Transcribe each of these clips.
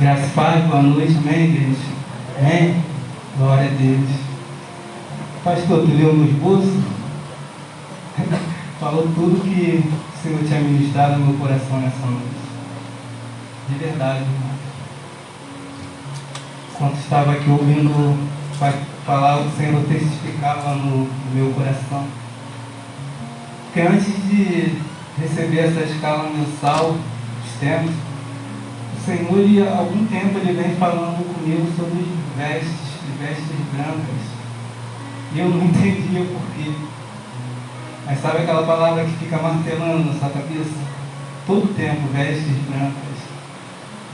Graças paz, boa noite, amém, igreja? Amém? Glória a Deus. Pastor, tu leu no esboço? Falou tudo que o Senhor tinha ministrado no meu coração nessa noite. De verdade, irmão. Enquanto estava aqui ouvindo falar, o Senhor testificava no, meu coração. Porque antes de receber essa escala mensal, os temas, Senhor, há algum tempo, ele vem falando comigo sobre vestes, vestes brancas. E eu não entendia o porquê. Mas sabe aquela palavra que fica martelando na sua cabeça? Todo tempo, vestes brancas.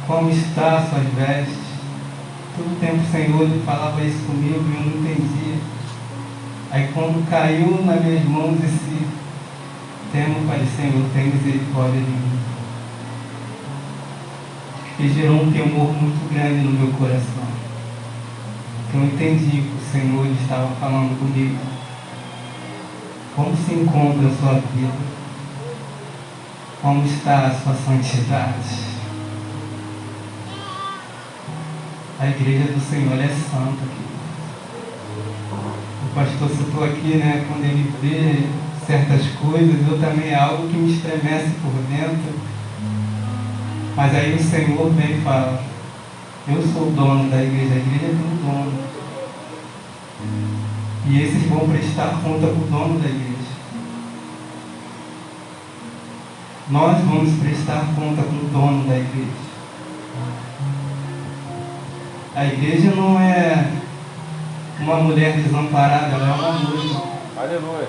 Como está suas vestes? Todo tempo o Senhor ele falava isso comigo e eu não entendia. Aí quando caiu nas minhas mãos esse tema, eu falei, Senhor, tem misericórdia de mim. E gerou um temor muito grande no meu coração. Então eu entendi que o Senhor estava falando comigo. Como se encontra a sua vida? Como está a sua santidade? A igreja do Senhor é santa. O pastor citou aqui, né, quando ele vê certas coisas, eu também é algo que me estremece por dentro. Mas aí o Senhor vem e fala, eu sou o dono da igreja, a igreja é do dono. E esses vão prestar conta para o dono da igreja. Nós vamos prestar conta para o dono da igreja. A igreja não é uma mulher desamparada, ela é uma noiva. Aleluia.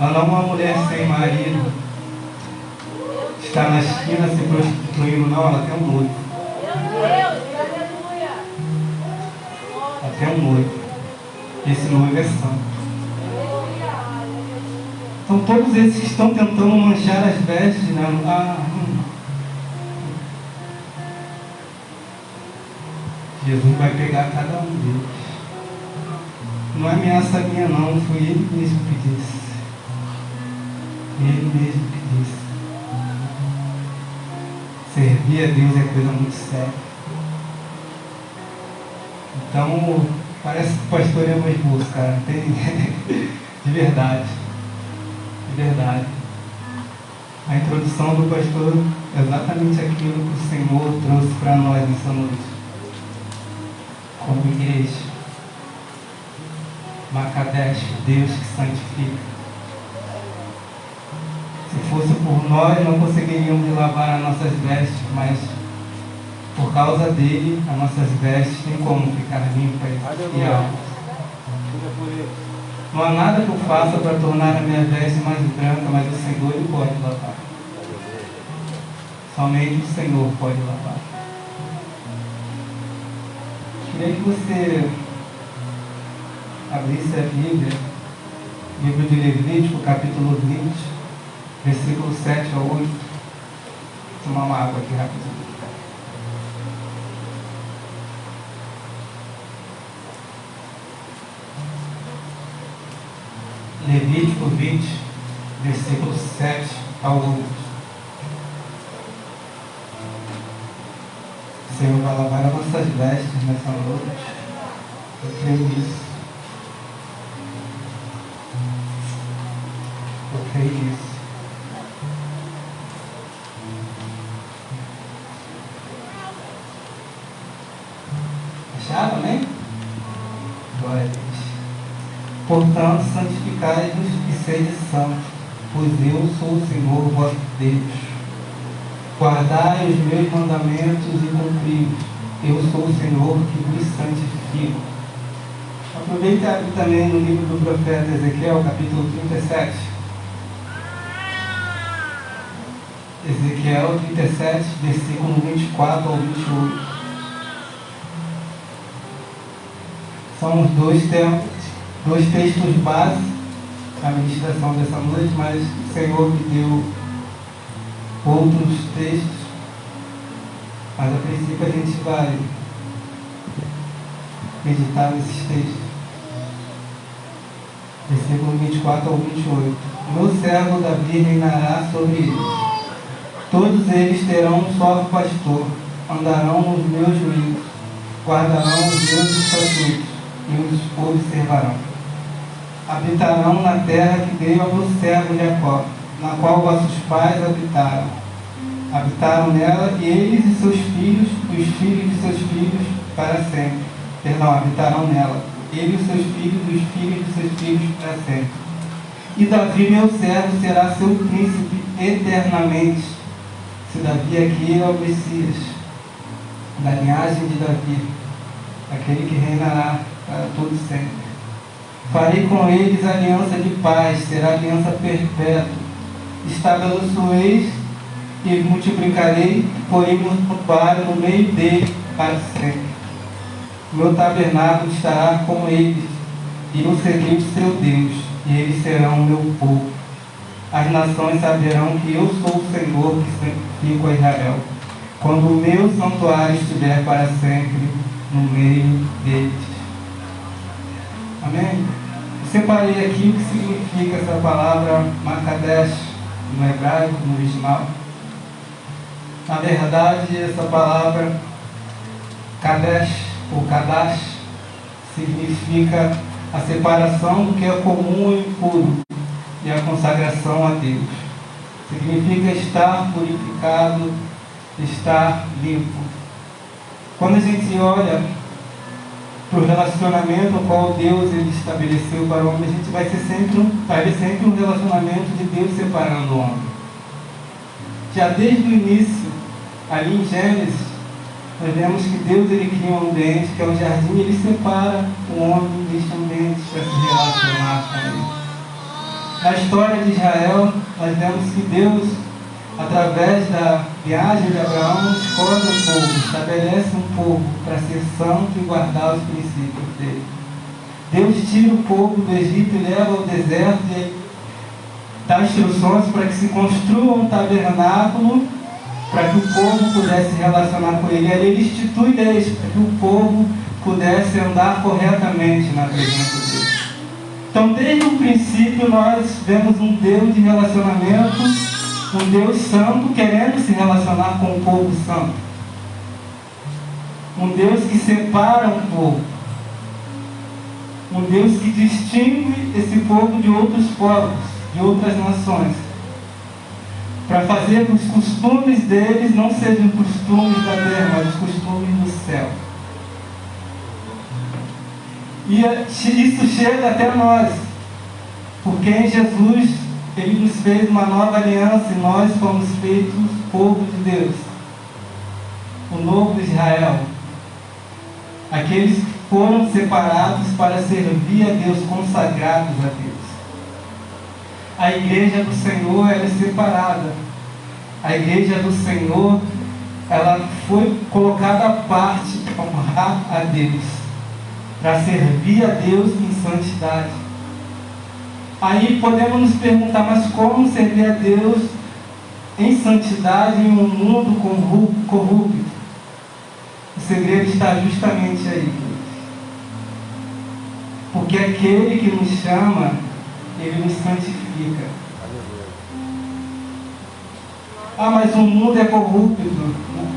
Ela não é uma mulher sem marido. Está na esquina se prostituindo, não, ela tem um noivo. Ela tem um noivo. Esse noivo é santo. Então todos esses que estão tentando manchar as vestes, né? Ah, Jesus vai pegar cada um deles. Não é ameaça minha não, foi ele mesmo que disse. Ele mesmo que disse. Servir a Deus é coisa muito séria. Então, parece que o pastor é mais moço, cara. Tem... De verdade. De verdade. A introdução do pastor é exatamente aquilo que o Senhor trouxe para nós nessa noite como igreja. Macadesh, Deus que santifica. Se fosse por nós, não conseguiríamos lavar as nossas vestes, mas por causa dele, as nossas vestes têm como ficar limpas e altas. Não há nada que eu faça para tornar a minha veste mais branca, mas o Senhor ele pode lavar. Somente o Senhor pode lavar. Queria que você abrisse a Bíblia, livro de Levítico, capítulo 20, versículo 7 a 8. Vou tomar uma água aqui rapidinho. Levítico 20, versículo 7 ao 8. Senhor vai lavar as nossas vestes nessa noite. Eu creio nisso. Eu creio nisso. Portanto, santificai-vos e sede santos, pois eu sou o Senhor vosso Deus Guardai os meus mandamentos e cumpri-os. Eu sou o Senhor que vos santifico. Aproveite e também no livro do profeta Ezequiel, capítulo 37. Ezequiel 37, versículo 24 ao 28. São os dois tempos, dois textos básicos da ministração dessa noite, mas o Senhor me deu outros textos, mas a princípio a gente vai meditar nesses textos. Versículo 24 ao 28. Meu servo Davi reinará sobre eles. Todos eles terão um só pastor, andarão nos meus juízos, guardarão os meus estatutos e os observarão. Habitarão na terra que dei ao meu servo Jacó, na qual vossos pais habitaram. Habitaram nela e eles e seus filhos, e os filhos de seus filhos, para sempre. Perdão, habitarão nela, ele e seus filhos, e os filhos de seus filhos, para sempre. E Davi, meu servo, será seu príncipe eternamente. Se Davi aqui é o Messias, da linhagem de Davi, aquele que reinará para todo sempre. Farei com eles aliança de paz, será aliança perpétua. Estabeleçoeis e multiplicarei, porém santuário no meio dele para sempre. Meu tabernáculo estará com eles, e eu serei o seu Deus, e eles serão o meu povo. As nações saberão que eu sou o Senhor que santifico a Israel, quando o meu santuário estiver para sempre no meio deles. Amém? Separei aqui o que significa essa palavra Makadesh no hebraico, no original. Na verdade, essa palavra Kadesh ou Kadash significa a separação do que é comum e impuro e a consagração a Deus. Significa estar purificado, estar limpo. Quando a gente olha para o relacionamento ao qual Deus ele estabeleceu para o homem, a gente vai ser sempre um, vai ver sempre um relacionamento de Deus separando o homem. Já desde o início, ali em Gênesis, nós vemos que Deus ele cria um ambiente que é o jardim, ele separa o homem deste ambiente para se relacionar com ele. Na história de Israel, nós vemos que Deus através da viagem de Abraão, escolhe o povo, estabelece um povo para ser santo e guardar os princípios dele. Deus tira o povo do Egito e leva ao deserto e dá instruções para que se construa um tabernáculo para que o povo pudesse se relacionar com ele. Ele institui leis para que o povo pudesse andar corretamente na presença dele. Então, desde o princípio, nós vemos um Deus de relacionamento um Deus santo querendo se relacionar com o povo santo. Um Deus que separa um povo. Um Deus que distingue esse povo de outros povos, de outras nações. Para fazer que os costumes deles não sejam costumes da terra, mas os costumes do céu. E isso chega até nós, porque em Jesus ele nos fez uma nova aliança e nós fomos feitos povo de Deus. O novo Israel. Aqueles que foram separados para servir a Deus, consagrados a Deus. A igreja do Senhor ela é separada. A igreja do Senhor ela foi colocada à parte para honrar a Deus, para servir a Deus em santidade. Aí podemos nos perguntar, mas como servir a Deus em santidade em um mundo corrupto? O segredo está justamente aí. Porque aquele que nos chama, ele nos santifica. Ah, mas o mundo é corrupto.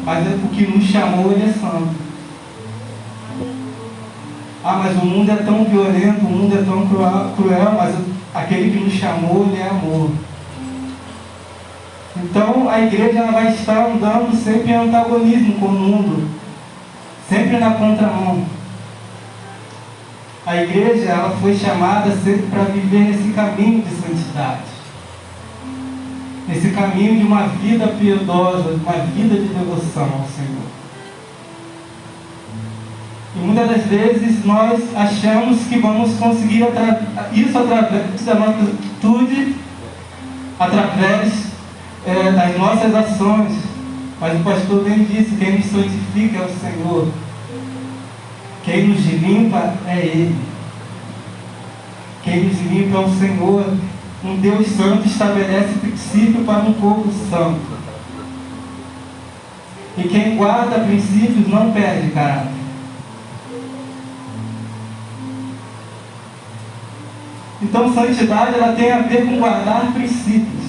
Mas é porque nos chamou, ele é santo. Ah, mas o mundo é tão violento, o mundo é tão cruel, mas aquele que nos chamou, ele é amor. Então a igreja ela vai estar andando sempre em antagonismo com o mundo, sempre na contramão. A igreja ela foi chamada sempre para viver nesse caminho de santidade, nesse caminho de uma vida piedosa, de uma vida de devoção ao Senhor. E muitas das vezes nós achamos que vamos conseguir isso através da nossa atitude, através é, das nossas ações. Mas o pastor bem disse: quem nos santifica é o Senhor. Quem nos limpa é Ele. Quem nos limpa é o Senhor. Um Deus santo estabelece princípio para um povo santo. E quem guarda princípios não perde caráter. Então, santidade ela tem a ver com guardar princípios.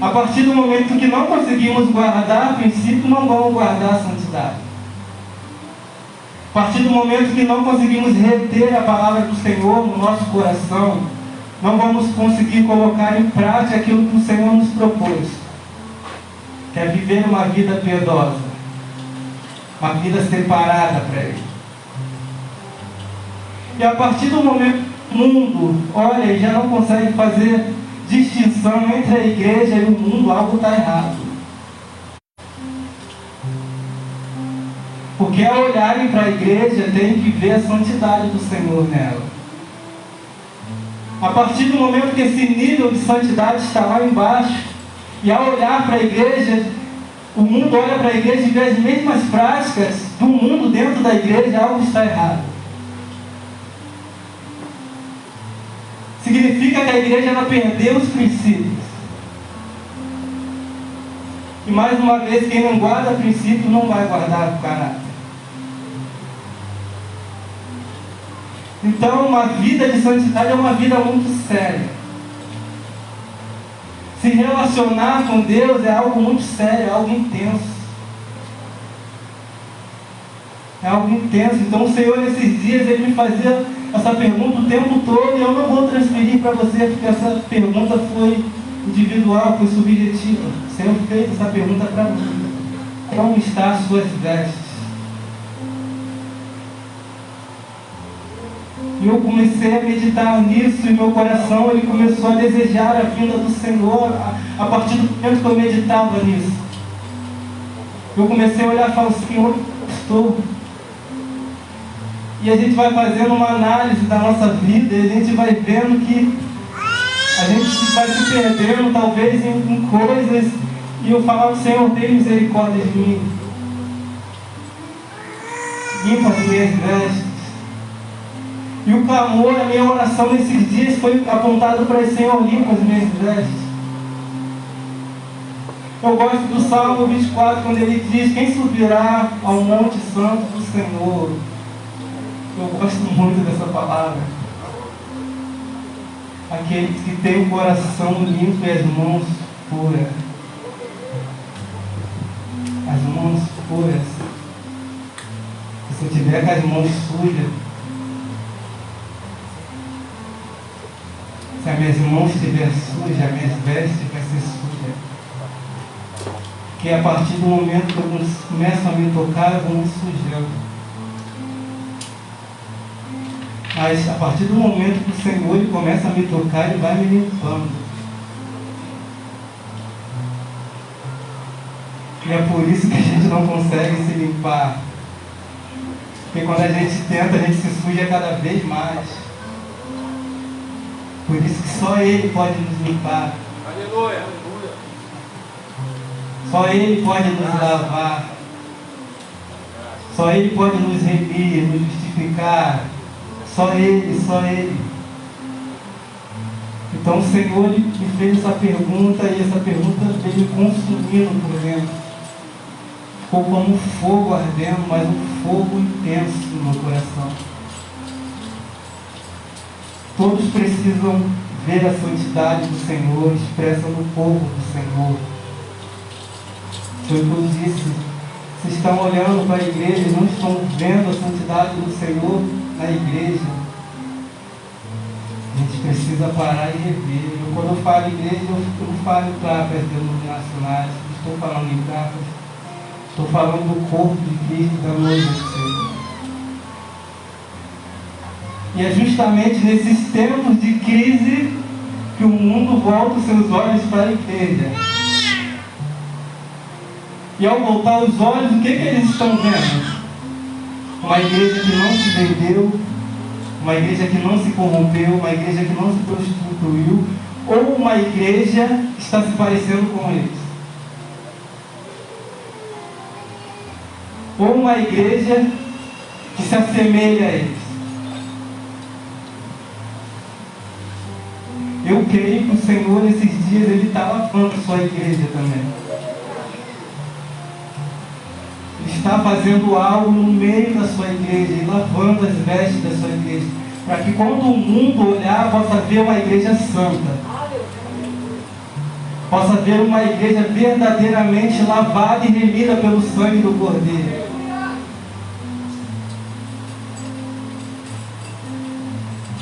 A partir do momento que não conseguimos guardar princípio, não vamos guardar santidade. A partir do momento que não conseguimos reter a palavra do Senhor no nosso coração, não vamos conseguir colocar em prática aquilo que o Senhor nos propôs, que é viver uma vida piedosa, uma vida separada para Ele. E a partir do momento mundo olha já não consegue fazer distinção entre a igreja e o mundo, algo está errado. Porque ao olharem para a igreja, tem que ver a santidade do Senhor nela. A partir do momento que esse nível de santidade está lá embaixo, e ao olhar para a igreja, o mundo olha para a igreja e vê as mesmas práticas do mundo dentro da igreja, algo está errado. Significa que a igreja ela perdeu os princípios. E mais uma vez, quem não guarda princípio não vai guardar o caráter. Então, uma vida de santidade é uma vida muito séria. Se relacionar com Deus é algo muito sério, é algo intenso. É algo intenso. Então, o Senhor, nesses dias, Ele me fazia essa pergunta o tempo todo e eu não vou transferir para você porque essa pergunta foi individual, foi subjetiva. Senhor fez essa pergunta para mim. Como está as suas vestes? E eu comecei a meditar nisso e meu coração ele começou a desejar a vinda do Senhor a, a partir do momento que eu meditava nisso. Eu comecei a olhar e falar, Senhor, estou e a gente vai fazendo uma análise da nossa vida e a gente vai vendo que a gente vai se perdendo talvez em, em coisas e eu falava, Senhor, tem misericórdia de mim. Limpa as minhas vestes. E o clamor, a minha oração nesses dias foi apontado para esse Senhor, limpa as minhas vestes. Eu gosto do Salmo 24, quando ele diz, quem subirá ao monte santo do Senhor? Eu gosto muito dessa palavra. Aqueles que têm o coração limpo e as mãos puras. As mãos puras. Se eu tiver com as mãos sujas, se as minhas mãos estiverem sujas, as minhas vestes vai ser suja. Que a partir do momento que eu começo a me tocar, eu vou me sujando. Mas a partir do momento que o Senhor ele começa a me tocar, Ele vai me limpando. E é por isso que a gente não consegue se limpar. Porque quando a gente tenta, a gente se suja cada vez mais. Por isso que só Ele pode nos limpar. Aleluia, aleluia. Só Ele pode nos lavar. Só Ele pode nos remir, nos justificar, só Ele, só Ele. Então o Senhor me fez essa pergunta e essa pergunta veio me consumindo por dentro. Ficou como um fogo ardendo, mas um fogo intenso no meu coração. Todos precisam ver a santidade do Senhor expressa no povo do Senhor. Eu disse. Vocês estão olhando para a igreja e não estão vendo a santidade do Senhor na igreja, a gente precisa parar e rever. Eu, quando eu falo igreja, eu, não falo para as denominacionais, estou falando em capas, estou falando do corpo de Cristo da noiva do Senhor. E é justamente nesses tempos de crise que o mundo volta os seus olhos para a igreja. E ao voltar os olhos, o que, que eles estão vendo? Uma igreja que não se vendeu, uma igreja que não se corrompeu, uma igreja que não se prostituiu, ou uma igreja que está se parecendo com eles. Ou uma igreja que se assemelha a eles. Eu creio que o Senhor nesses dias ele está lavando sua igreja também. Está fazendo algo no meio da sua igreja e lavando as vestes da sua igreja, para que quando o mundo olhar, possa ver uma igreja santa, possa ver uma igreja verdadeiramente lavada e remida pelo sangue do Cordeiro.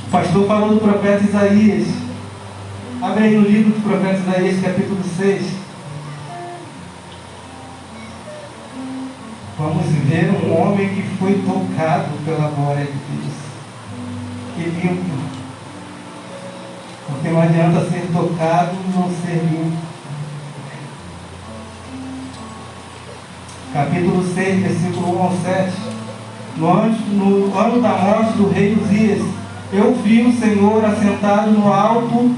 O pastor falou do profeta Isaías. Abre aí no livro do profeta Isaías, capítulo 6. Ver um homem que foi tocado pela glória de Deus. Que limpo. Porque não adianta ser tocado não ser limpo. Capítulo 6, versículo 1 ao 7. No ano, no ano da morte do rei Uzias, eu vi o Senhor assentado no alto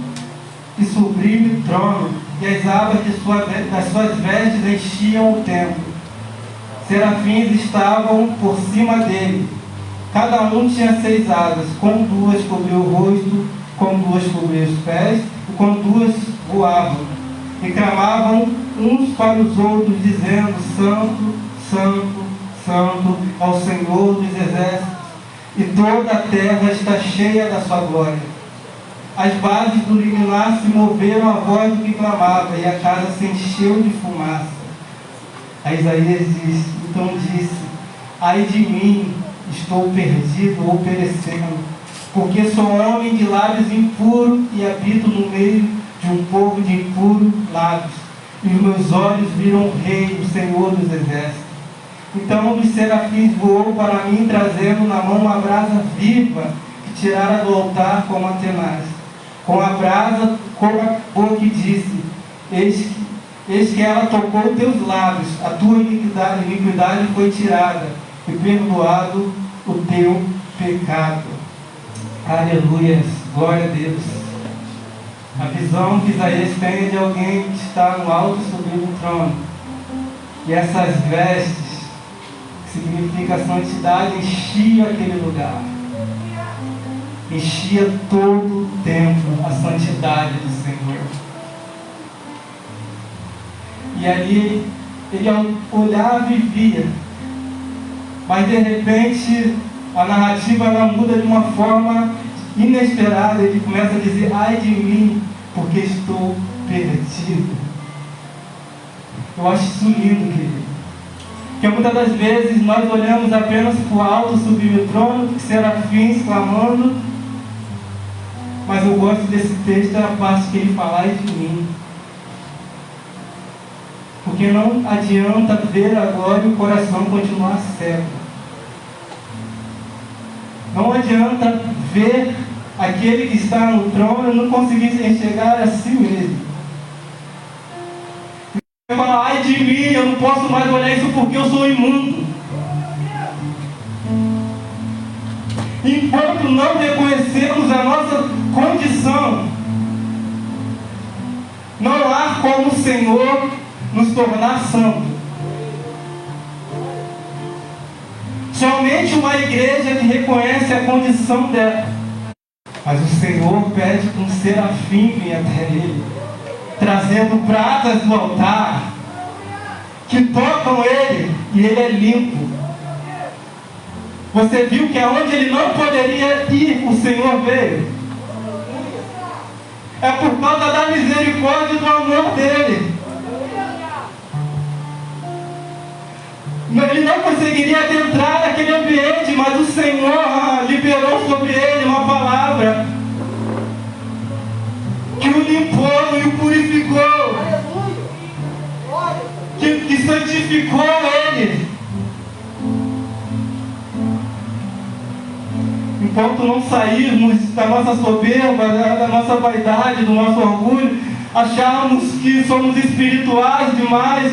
e sublime trono, e as abas de sua, das suas vestes enchiam o templo. Serafins estavam por cima dele. Cada um tinha seis asas, com duas cobriu o rosto, com duas cobriu os pés, e com duas voavam. E clamavam uns para os outros, dizendo: Santo, Santo, Santo ao Senhor dos exércitos, e toda a terra está cheia da sua glória. As bases do liminar se moveram à voz do que clamava, e a casa se encheu de fumaça. A Isaías diz, então disse, ai de mim, estou perdido ou perecendo, porque sou homem de lábios impuros e habito no meio de um povo de impuros lábios, e os meus olhos viram o rei, o Senhor dos exércitos. Então um dos serafins voou para mim, trazendo na mão uma brasa viva, que tirara do altar como Atenaz com a brasa, com a boca disse: eis que, eis que ela tocou teus lábios, a tua iniquidade, iniquidade foi tirada, e perdoado o teu pecado. Aleluias, glória a Deus. A visão que Isaías tem é de alguém que está no alto sobre o trono. E essas vestes, que significa santidade, enchiam aquele lugar enchia todo o tempo a santidade do Senhor. E ali ele olhava e via, mas de repente a narrativa ela muda de uma forma inesperada. Ele começa a dizer: Ai de mim, porque estou perdido. Eu acho isso lindo, querido. Porque muitas das vezes nós olhamos apenas para o alto, subir o trono, serafins clamando, mas eu gosto desse texto, a parte que ele fala de mim. Porque não adianta ver agora e o coração continuar cego. Não adianta ver aquele que está no trono e não conseguir enxergar a si mesmo. Vai falar, ai de mim, eu não posso mais olhar isso porque eu sou imundo. Enquanto não reconhecemos a nossa condição, não há como o Senhor nos tornar santo. Somente uma igreja que reconhece a condição dela. Mas o Senhor pede que um serafim venha até ele, trazendo pratas do altar, que tocam ele e ele é limpo. Você viu que aonde ele não poderia ir, o Senhor veio. É por causa da misericórdia e do amor dele. Ele não conseguiria entrar naquele ambiente, mas o Senhor ah, liberou sobre ele uma palavra que o limpou e o purificou, que, que santificou ele. enquanto não sairmos da nossa soberba, da nossa vaidade, do nosso orgulho, acharmos que somos espirituais demais,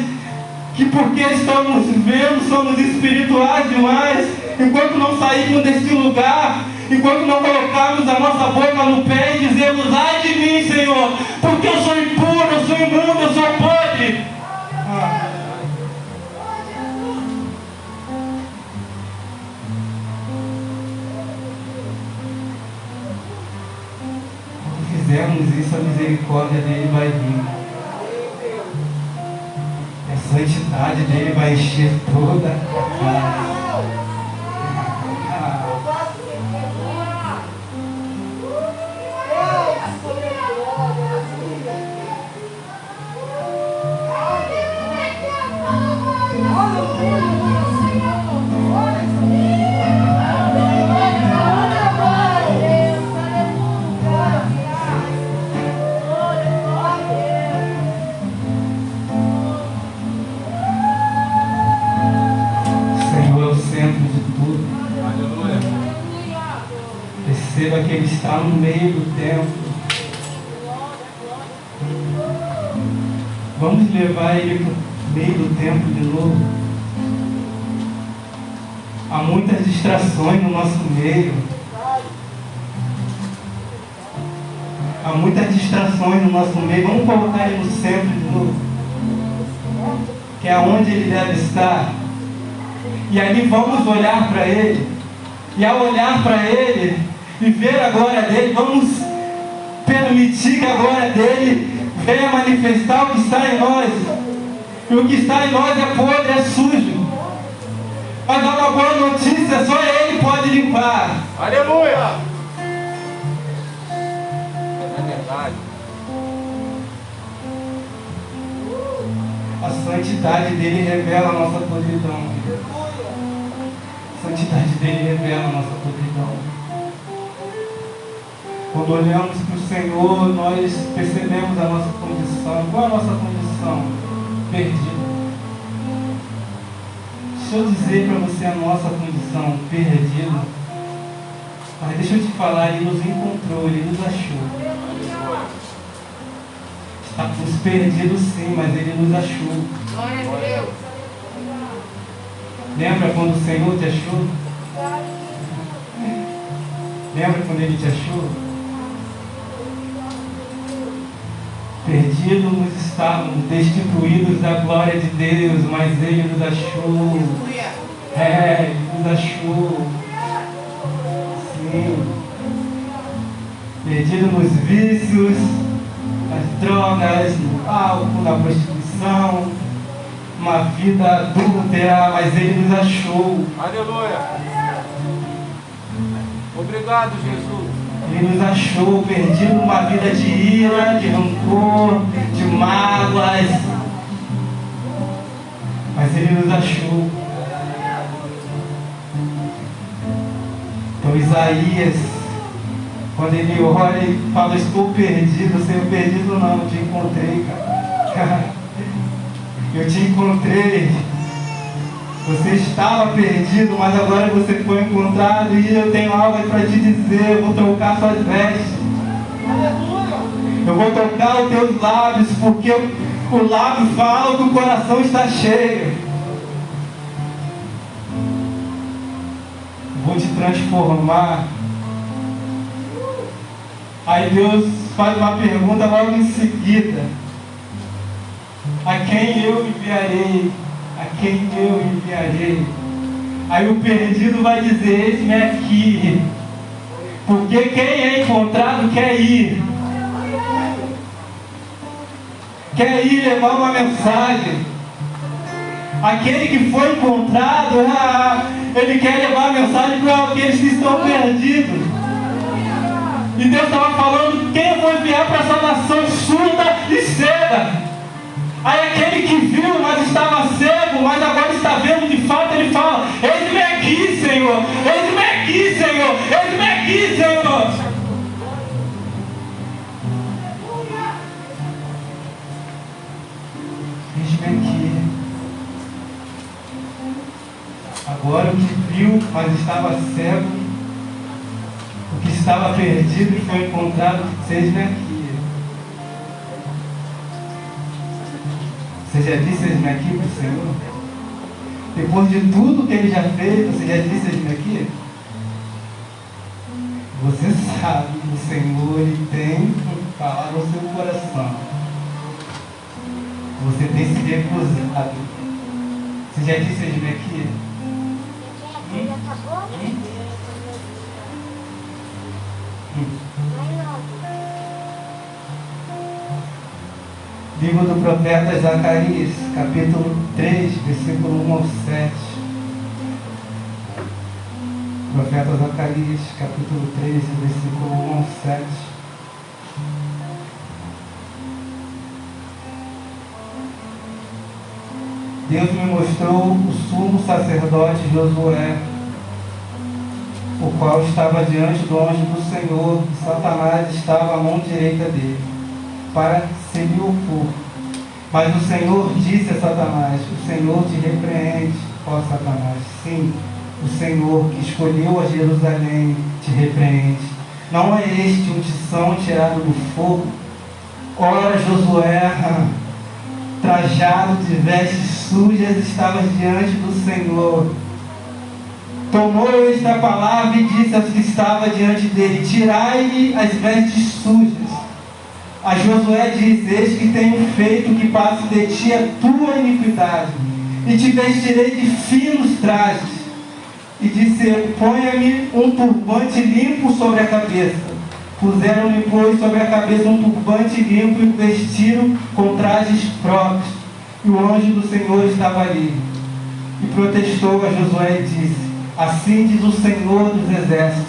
que porque estamos vendo somos espirituais demais, enquanto não sairmos deste lugar, enquanto não colocarmos a nossa boca no pé e dizermos, ai de mim, Senhor, porque eu sou impuro, eu sou imundo, eu sou podre. Ah. fizermos isso, a misericórdia dele vai vir. Santidade dele vai encher toda a casa. Está no meio do templo. Vamos levar Ele para o meio do templo de novo. Há muitas distrações no nosso meio. Há muitas distrações no nosso meio. Vamos colocar Ele no centro de novo. Que é onde Ele deve estar. E ali vamos olhar para Ele. E ao olhar para Ele e ver a glória dele, vamos permitir que a glória dele venha manifestar o que está em nós. E o que está em nós é podre, é sujo. Mas há uma boa notícia, só Ele pode limpar. Aleluia! É verdade. A santidade dele revela a nossa podridão. A santidade dele revela a nossa podridão. Quando olhamos para o Senhor, nós percebemos a nossa condição. Qual é a nossa condição? Perdida. Deixa eu dizer para você a nossa condição perdida. Mas deixa eu te falar, Ele nos encontrou, Ele nos achou. Estávamos perdidos sim, mas Ele nos achou. Glória a Deus. Lembra quando o Senhor te achou? Lembra quando Ele te achou? Perdidos estávamos, destituídos da glória de Deus, mas Ele nos achou. É, Ele nos achou. Sim. Perdido nos vícios, nas drogas, no álcool, na prostituição, uma vida adúltera, mas Ele nos achou. Aleluia! Obrigado, Jesus. Ele nos achou perdido numa vida de ira, de rancor, de mágoas. Mas Ele nos achou. Então Isaías, quando ele olha e fala, estou perdido, Senhor, perdido não, eu te encontrei, cara. Eu te encontrei. Você estava perdido, mas agora você foi encontrado e eu tenho algo para te dizer. Eu vou trocar suas vestes. Eu vou tocar os teus lábios, porque o lábio fala que o coração está cheio. Vou te transformar. Aí Deus faz uma pergunta logo em seguida. A quem eu enviarei? A quem eu enviarei? Aí o perdido vai dizer, eis-me aqui. Porque quem é encontrado quer ir. Quer ir levar uma mensagem. Aquele que foi encontrado, ah, ele quer levar a mensagem para aqueles que estão perdidos. E Deus estava falando, quem eu vou enviar para essa nação surda e cega? Aí aquele que viu, mas estava cego, mas agora está vendo de fato, ele fala, eis-me aqui, Senhor, eis-me aqui, Senhor, eis-me aqui, Senhor. Eis-me aqui. Agora o que viu, mas estava cego, o que estava perdido e foi encontrado, seja aqui. Você já disse eis-me aqui para o Senhor? Depois de tudo que ele já fez, você já disse eis-me aqui? Você sabe que o Senhor ele tem falar no seu coração. Você tem se recusado. Você já disse eis-me aqui? Livro do profeta Zacarias, capítulo 3, versículo 1 ao 7. Profeta Zacarias, capítulo 3, versículo 1 ao 7. Deus me mostrou o sumo sacerdote Josué, o qual estava diante do anjo do Senhor, e Satanás estava à mão direita dele, para se lhe opor. Mas o Senhor disse a Satanás: O Senhor te repreende, ó Satanás. Sim, o Senhor que escolheu a Jerusalém te repreende. Não é este um tição tirado do fogo? Ora, Josué, trajado de vestes sujas, estava diante do Senhor. Tomou esta palavra e disse aos que estavam diante dele: Tirai-lhe as vestes sujas. A Josué diz: Eis que tenho feito que passe de ti a tua iniquidade, e te vestirei de finos trajes. E disse: Ponha-me um turbante limpo sobre a cabeça. Puseram-lhe, pois, sobre a cabeça um turbante limpo e vestiram com trajes próprios. E o anjo do Senhor estava ali. E protestou a Josué e disse: Assim diz o Senhor dos Exércitos: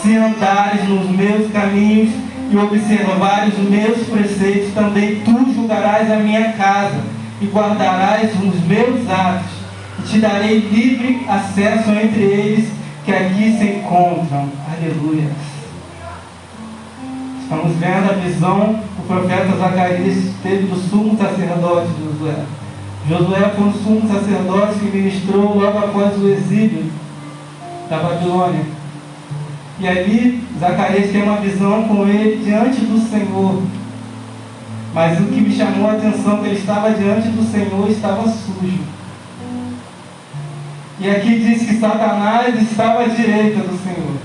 Se andares nos meus caminhos e observares os meus preceitos, também tu julgarás a minha casa e guardarás os meus atos, e te darei livre acesso entre eles que aqui se encontram. Aleluia. Estamos vendo a visão que o profeta Zacarias teve do sumo sacerdote Josué. Josué foi um sumo sacerdote que ministrou logo após o exílio da Babilônia. E ali Zacarias tem uma visão com ele diante do Senhor. Mas o que me chamou a atenção é que ele estava diante do Senhor estava sujo. E aqui diz que Satanás estava à direita do Senhor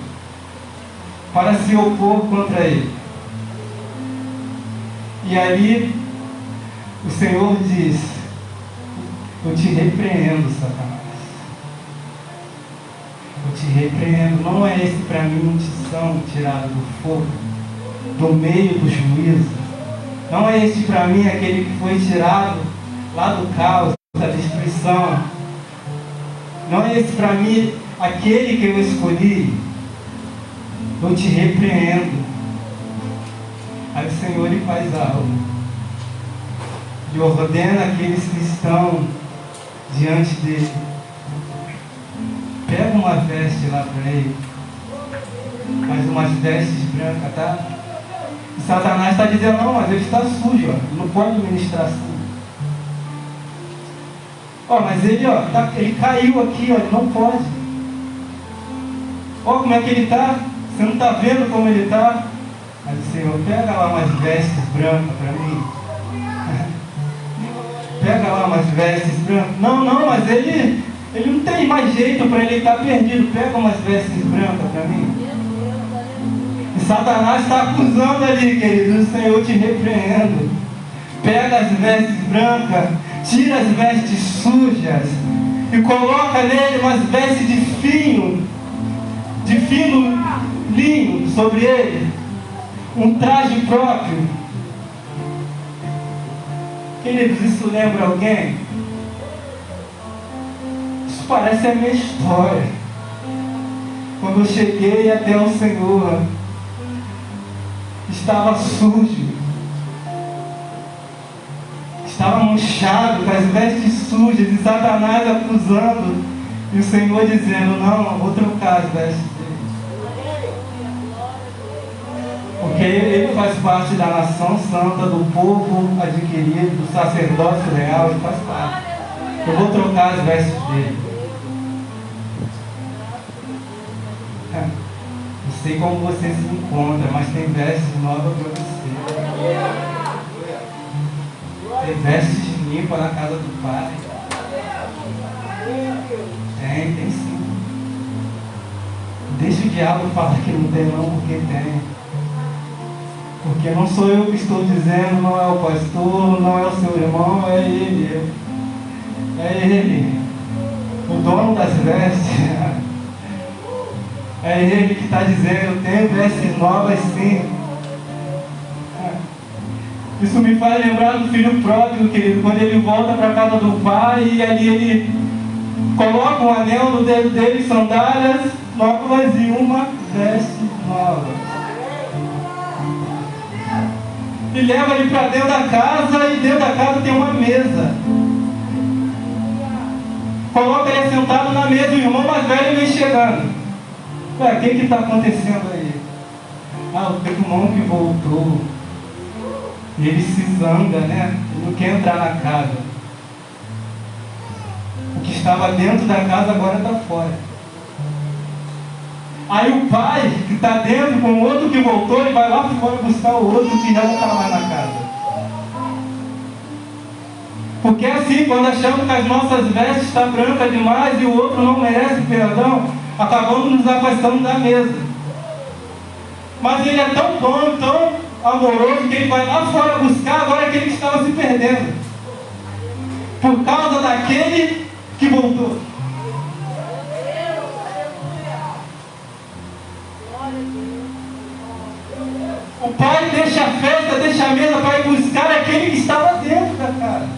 para se opor contra ele. E ali o Senhor diz: Eu te repreendo, Satanás. Te repreendo. Não é esse para mim um tição tirado do fogo, do meio do juízo. Não é esse para mim aquele que foi tirado lá do caos, da destruição. Não é esse para mim aquele que eu escolhi. Eu te repreendo. Aí o Senhor ele faz algo. E ordena aqueles que estão diante dele. Pega uma veste lá para ele. Mas umas vestes brancas, tá? E Satanás está dizendo, não, mas ele está sujo, ó. não pode ministrar assim. Ó, mas ele, ó, tá, ele caiu aqui, ó, ele não pode. Ó, como é que ele está? Você não está vendo como ele está? Mas o Senhor, pega lá umas vestes brancas para mim. pega lá umas vestes brancas. Não, não, mas ele, ele não tem mais jeito para ele estar tá perdido. Pega umas vestes brancas para mim. E Satanás está acusando ali, querido. O Senhor te repreendo. Pega as vestes brancas, tira as vestes sujas e coloca nele umas vestes de fino, de fino linho sobre ele um traje próprio. Queridos, isso lembra alguém? Isso parece a minha história. Quando eu cheguei até o Senhor, estava sujo, estava manchado, com as vestes sujas, e Satanás acusando, e o Senhor dizendo: Não, vou trocar as vestes porque ele faz parte da nação santa, do povo adquirido, do sacerdócio real, ele faz parte. Eu vou trocar as vestes dele. Não sei como você se encontra, mas tem vestes novas para você. Tem vestes limpas na casa do Pai. Tem, tem sim. Deixa o diabo falar que não tem não, porque tem. Porque não sou eu que estou dizendo, não é o pastor, não é o seu irmão, é ele. É ele. O dono das vestes. É ele que está dizendo, tem vestes novas sim. Isso me faz lembrar do filho pródigo, querido, quando ele volta para a casa do pai e ali ele coloca um anel no dedo dele, sandálias novas e uma veste nova e leva ele para dentro da casa e dentro da casa tem uma mesa. coloca ele sentado na mesa, o irmão mais velho vem chegando. Ué, o que está acontecendo aí? Ah, o irmão que voltou. Ele se zanga, né? Ele não quer entrar na casa. O que estava dentro da casa agora está fora. Aí o pai que está dentro com o outro que voltou, ele vai lá fora buscar o outro que já não está mais na casa. Porque é assim, quando achamos que as nossas vestes estão brancas demais e o outro não merece perdão, acabamos nos afastando da mesa. Mas ele é tão bom, tão amoroso, que ele vai lá fora buscar agora aquele que estava se perdendo. Por causa daquele que voltou. O pai deixa a festa, deixa a mesa para ir buscar aquele que estava dentro da casa.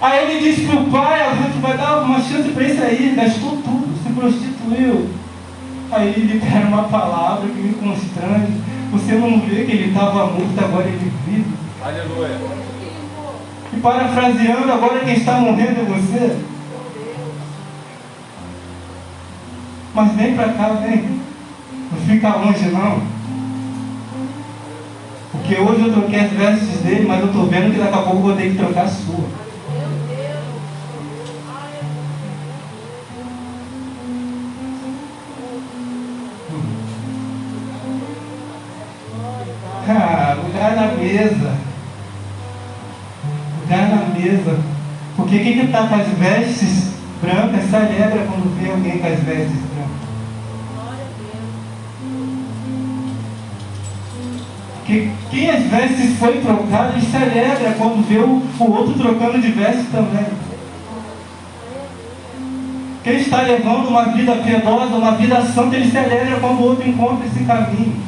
Aí ele disse para o pai, a gente vai dar uma chance para esse aí, gastou tudo, se prostituiu. Aí ele libera uma palavra que me constrange. Você não vê que ele estava morto, agora ele vive. Aleluia. E parafraseando, agora quem está morrendo é você. Mas vem para cá, vem. Não fica longe não. Porque hoje eu troquei as vestes dele, mas eu estou vendo que daqui a pouco eu vou ter que trocar a sua. Mesa. Lugar na mesa. Porque quem está com as vestes brancas se alegra quando vê alguém com as vestes brancas. Quem as vestes foi trocado, ele se alegra quando vê o, o outro trocando de vestes também. Quem está levando uma vida piedosa, uma vida santa, ele se alegra quando o outro encontra esse caminho.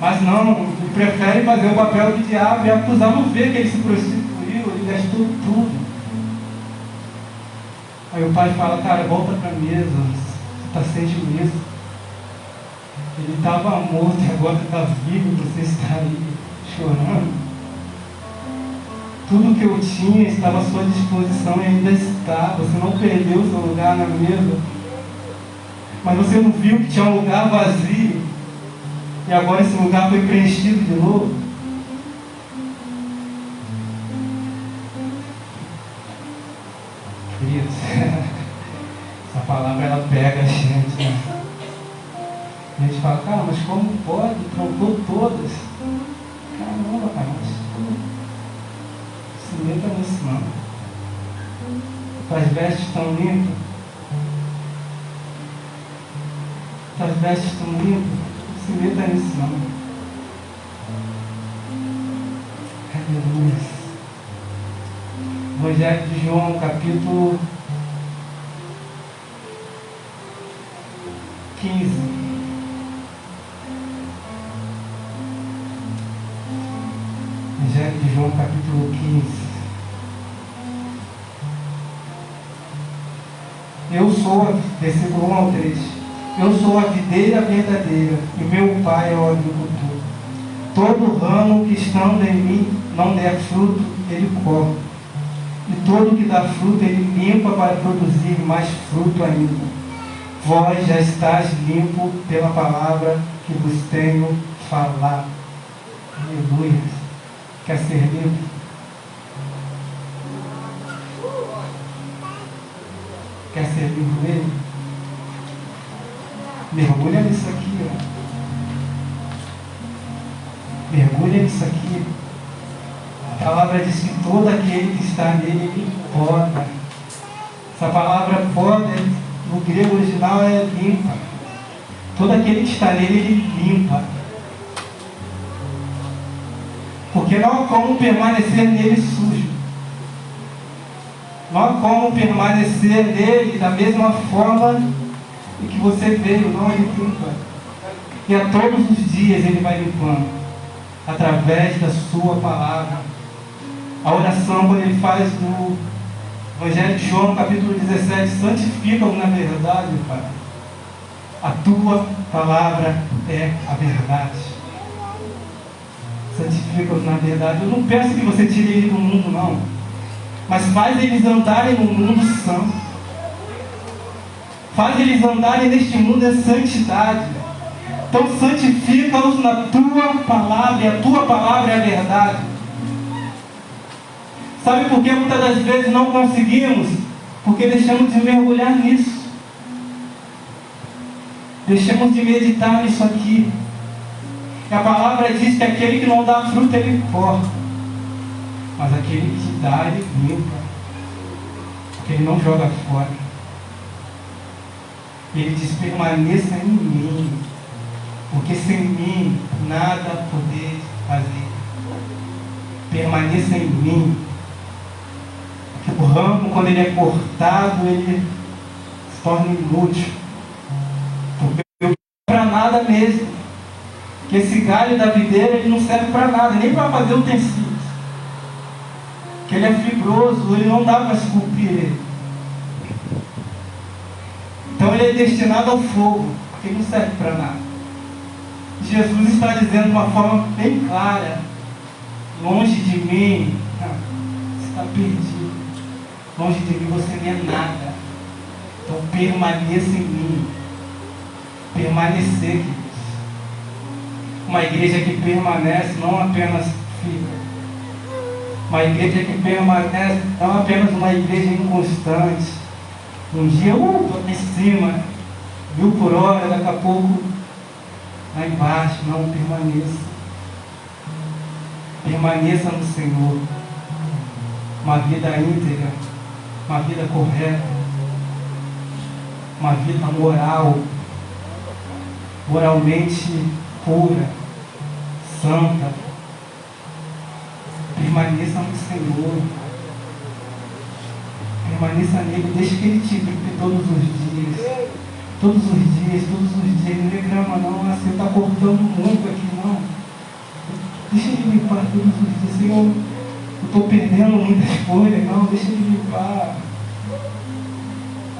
Mas não, ele prefere fazer o papel de diabo e acusar, não vê que ele se prostituiu, ele gastou tudo. Aí o pai fala, cara, volta para a mesa, você está sentindo isso? Ele estava morto e agora está vivo, você está aí chorando. Tudo que eu tinha estava à sua disposição e ainda está. Você não perdeu seu lugar na mesa. Mas você não viu que tinha um lugar vazio. E agora esse lugar foi preenchido de novo. Queridos, essa palavra ela pega a gente. Né? A gente fala, cara, mas como pode? Trocou todas. Caramba, cara, mas se meta nisso não. Tuas vestes estão limpas. Tuas vestes estão limpas se meta nisso não. Aleluia. Evangelho de João, capítulo 15. Evangelho de João, capítulo 15. Eu sou, versículo 1 ao 3. Eu sou a videira verdadeira e meu pai é o agricultor. Todo ramo que estando em mim não der fruto, ele corta. E todo que dá fruto, ele limpa para produzir mais fruto ainda. Vós já estáis limpo pela palavra que vos tenho falado. Aleluia. Quer ser limpo? Quer ser limpo mesmo? Mergulha nisso aqui, ó. Mergulha nisso aqui. A palavra diz que todo aquele que está nele, ele poda. Essa palavra poda, no grego original, é limpa. Todo aquele que está nele, ele limpa. Porque não há como permanecer nele sujo. Não há como permanecer nele da mesma forma e que você veio, não ele limpa. E a todos os dias ele vai limpando, através da sua palavra. A oração, quando ele faz no Evangelho de João, capítulo 17, santifica-o na verdade, Pai. A tua palavra é a verdade. Santifica-os na verdade. Eu não peço que você tire ele do mundo, não. mas faz eles andarem no mundo santo. Faz eles andarem neste mundo em santidade. Então santifica-os na tua palavra, e a tua palavra é a verdade. Sabe por que muitas das vezes não conseguimos? Porque deixamos de mergulhar nisso. Deixamos de meditar nisso aqui. E a palavra diz que aquele que não dá fruto, ele corta. Mas aquele que dá, ele limpa. Porque ele não joga fora. Ele diz, permaneça em mim. Porque sem mim nada poder fazer. Permaneça em mim. Porque o ramo, quando ele é cortado, ele se torna inútil. Porque não para nada mesmo. Que esse galho da videira ele não serve para nada, nem para fazer utensílios. Que ele é fibroso, ele não dá para esculpir ele. Então ele é destinado ao fogo, porque não serve para nada. Jesus está dizendo de uma forma bem clara: longe de mim, você está perdido. Longe de mim você não é nada. Então permaneça em mim. Permanecer, queridos. Uma igreja que permanece não apenas fica. Uma igreja que permanece não apenas uma igreja inconstante. Um dia, uh, estou aqui em cima, mil por hora, daqui a pouco lá embaixo. Não, permaneça. Permaneça no Senhor. Uma vida íntegra, uma vida correta, uma vida moral, moralmente pura, santa. Permaneça no Senhor. Permaneça nele, deixe que ele te limpe todos os dias. Todos os dias, todos os dias. Não reclama não, você está cortando muito aqui, não. Deixa ele limpar todos os dias. Senhor, eu estou perdendo muitas folhas, não, deixa ele limpar.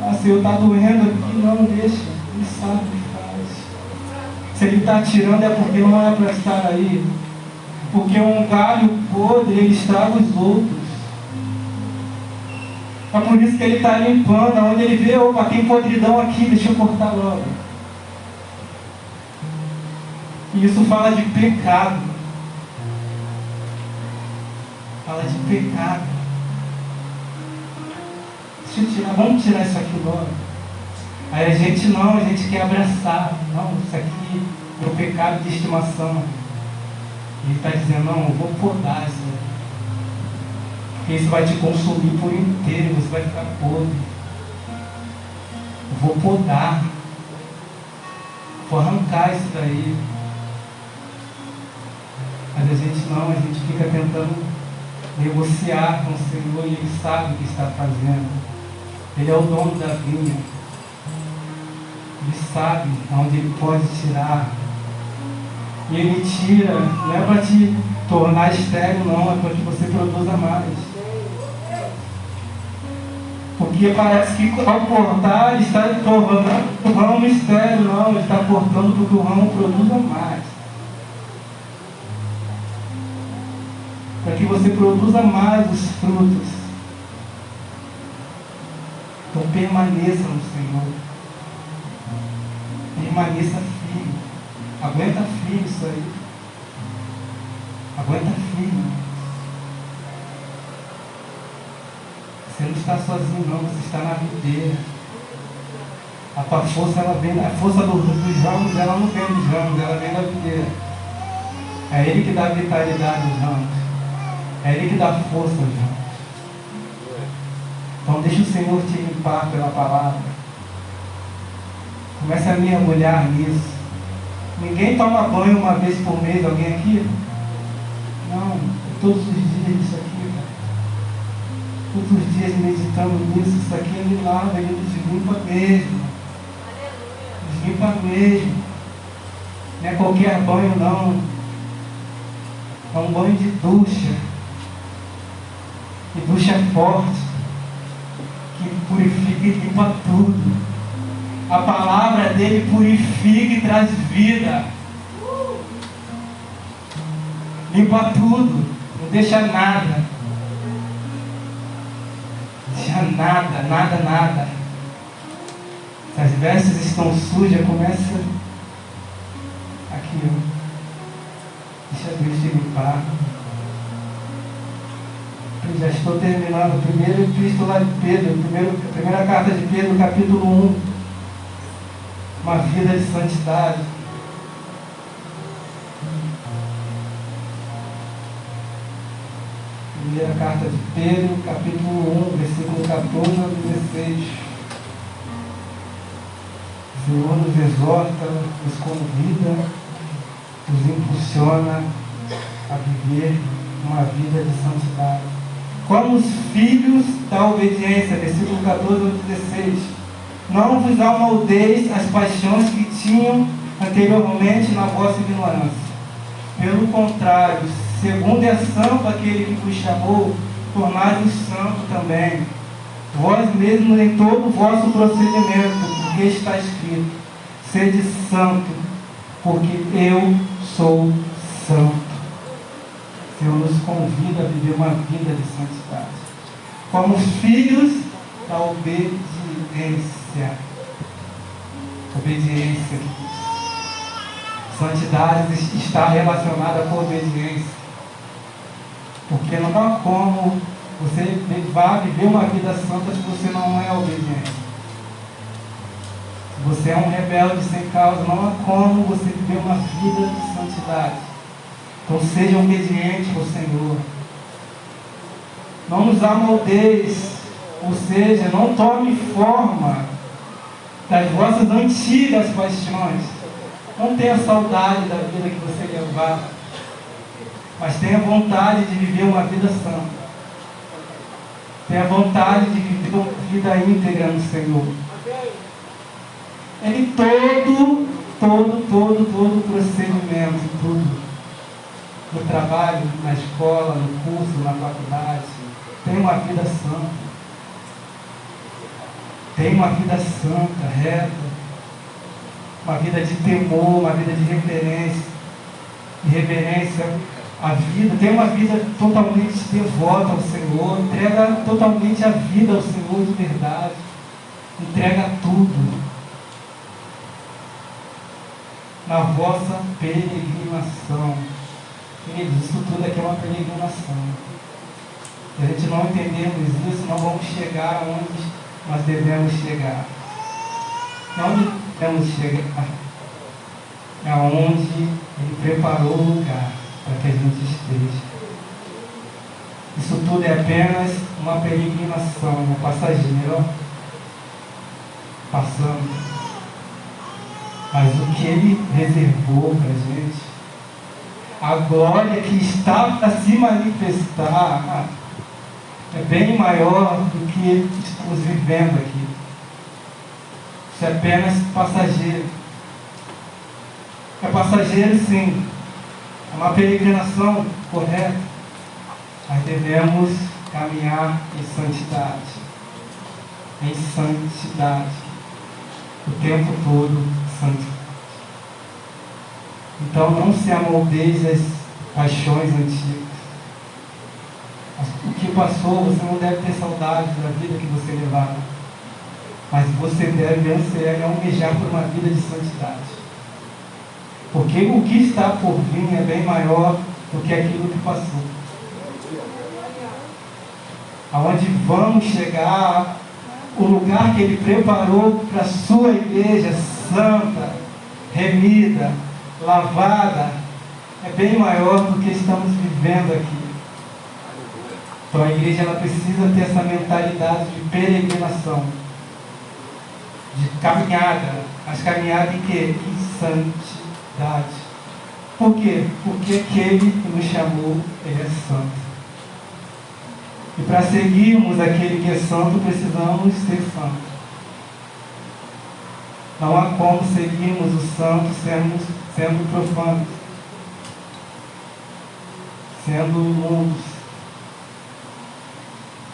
Ah, Senhor, está doendo aqui, não, deixa. Ele sabe o que faz. Se ele está tirando é porque não é para estar aí. Porque um galho podre, ele estraga os outros. É por isso que ele está limpando, onde ele vê, opa, tem podridão aqui, deixa eu cortar logo. E isso fala de pecado. Fala de pecado. Deixa eu tirar, vamos tirar isso aqui logo. Aí a gente não, a gente quer abraçar. Não, isso aqui é o pecado de estimação. Ele está dizendo, não, eu vou podar isso aqui. Porque isso vai te consumir por inteiro, você vai ficar podre. Vou podar. Vou arrancar isso daí. Mas a gente não, a gente fica tentando negociar com o Senhor e Ele sabe o que está fazendo. Ele é o dono da vinha. Ele sabe aonde Ele pode tirar. E Ele tira, não é para te tornar estéreo, não, é para que você produza mais. Porque parece que ao ele está tornando o ramo estéreo, não, está cortando para que o ramo produza mais. Para que você produza mais os frutos. Então permaneça no Senhor. Permaneça firme. Aguenta firme isso aí. Aguenta firme. Você não está sozinho não, você está na videira. A tua força, ela vem, a força do, dos ramos, ela não vem dos ramos, ela vem da videira. É Ele que dá vitalidade aos ramos. É Ele que dá força aos ramos. Então deixa o Senhor te limpar pela palavra. Comece a mergulhar nisso. Ninguém toma banho uma vez por mês, alguém aqui? Não, todos os dias isso aqui todos os dias meditando nisso, isso aqui ele lava, ele deslimpa mesmo. Deslimpa mesmo. Não é qualquer banho não. É um banho de ducha. E ducha é forte. Que purifica e limpa tudo. A palavra dele purifica e traz vida. Limpa tudo. Não deixa nada. Suja nada, nada, nada. Se as vestes estão sujas, começa aqui, ó. Deixa Deus te limpar. Eu já estou terminando. Primeiro epístola de Pedro, primeiro, primeira carta de Pedro, capítulo 1. Uma vida de santidade. Primeira carta de Pedro, capítulo 1, versículo 14 a 16. O Senhor nos exorta, nos convida, nos impulsiona a viver uma vida de santidade. Como os filhos da obediência, versículo 14 a 16. Não vos amoldeis as paixões que tinham anteriormente na vossa ignorância. Pelo contrário, segundo é santo aquele que vos chamou, tornai-vos santo também. Vós mesmos em todo o vosso procedimento, porque está escrito: sede santo, porque eu sou santo. O Senhor nos convida a viver uma vida de santidade. Como filhos da obediência. Obediência. Santidade está relacionada com obediência. Porque não há como você vá viver uma vida santa se você não é obediente. Você é um rebelde sem causa, não há como você viver uma vida de santidade. Então seja obediente ao Senhor. Não nos amoldeis, ou seja, não tome forma das vossas antigas paixões. Não tenha saudade da vida que você levar mas tenha vontade de viver uma vida santa. Tenha vontade de viver uma vida íntegra no Senhor. Ele todo, todo, todo, todo o procedimento, tudo. No trabalho, na escola, no curso, na faculdade. Tem uma vida santa. Tem uma vida santa, reta. Uma vida de temor, uma vida de reverência. Reverência a vida, tem uma vida totalmente devota ao Senhor, entrega totalmente a vida ao Senhor de verdade, entrega tudo na vossa peregrinação. Queridos, isso tudo aqui é uma peregrinação. Se a gente não entendemos isso, não vamos chegar onde nós devemos chegar. Onde devemos chegar, é onde Ele preparou o lugar para que a gente esteja. Isso tudo é apenas uma peregrinação, uma passageira, passando. Mas o que ele reservou para a gente, a glória que está para se manifestar, é bem maior do que estamos vivendo aqui. Isso é apenas passageiro. É passageiro, sim, uma peregrinação correta, mas devemos caminhar em santidade. Em santidade. O tempo todo santidade. Então não se amoldeis as paixões antigas. O que passou, você não deve ter saudade da vida que você levava. Mas você deve ansiar e almejar por uma vida de santidade. Porque o que está por vir é bem maior do que aquilo que passou. Aonde vamos chegar, o lugar que Ele preparou para a sua igreja santa, remida, lavada, é bem maior do que estamos vivendo aqui. Então a igreja ela precisa ter essa mentalidade de peregrinação, de caminhada, mas caminhada em que? Em santidade santidade. Por quê? Porque aquele que nos chamou, ele é santo. E para seguirmos aquele que é santo, precisamos ser santos. Não há como seguirmos o santo sendo, sendo profanos, sendo imundos.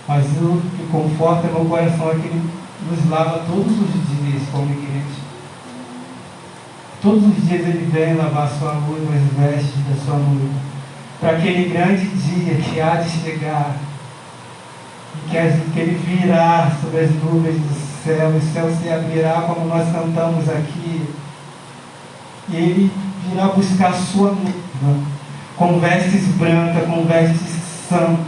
Mas o que conforta meu coração é que ele nos lava todos os dias como igreja. Todos os dias ele vem lavar sua noiva, as vestes da sua noiva. Para aquele grande dia que há de chegar, E que, que Ele virá sobre as nuvens do céu, e o céu se abrirá como nós cantamos aqui. E Ele virá buscar sua noiva, com vestes brancas, com vestes santas.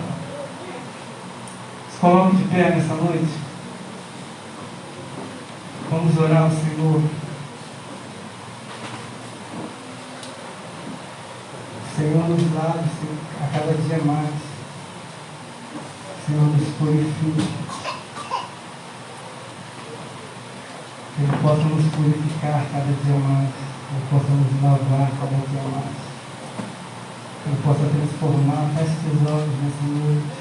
Coloque de pé nessa noite. Vamos orar ao Senhor. Senhor nos Senhor, a cada dia mais. Senhor nos purifique. Que Ele possa nos purificar cada dia mais. Que Ele possa nos lavar cada dia mais. Que Ele possa transformar. Seus olhos nessa noite.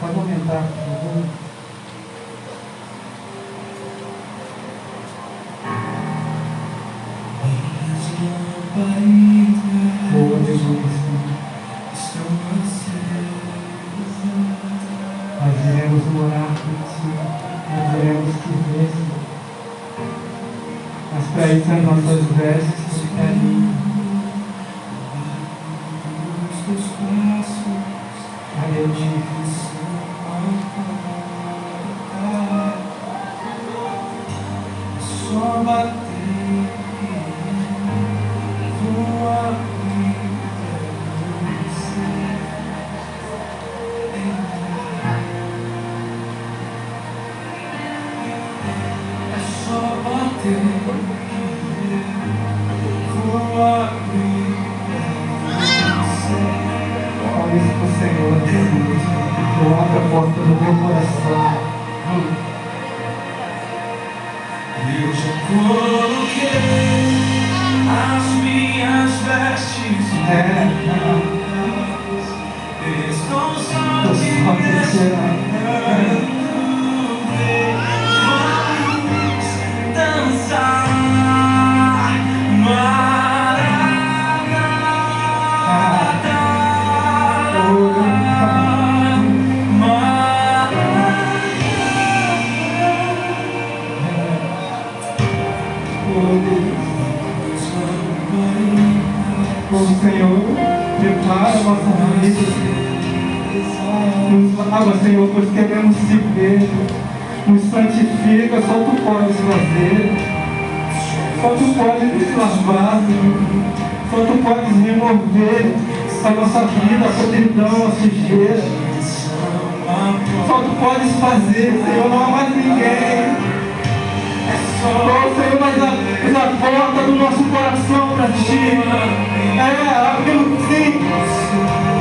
Pode aumentar, por favor. Santifica, só tu podes fazer. Só tu podes nos lavar. Só tu podes remover a nossa vida, a podridão, a sujeira. Só tu podes fazer, Senhor, não há mais ninguém. Oh, Senhor, mas a, mas a porta do nosso coração para ti. É, abre sim.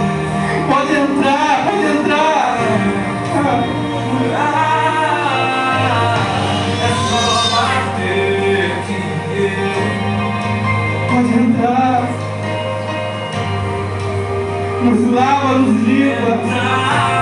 Lava, nos limpa.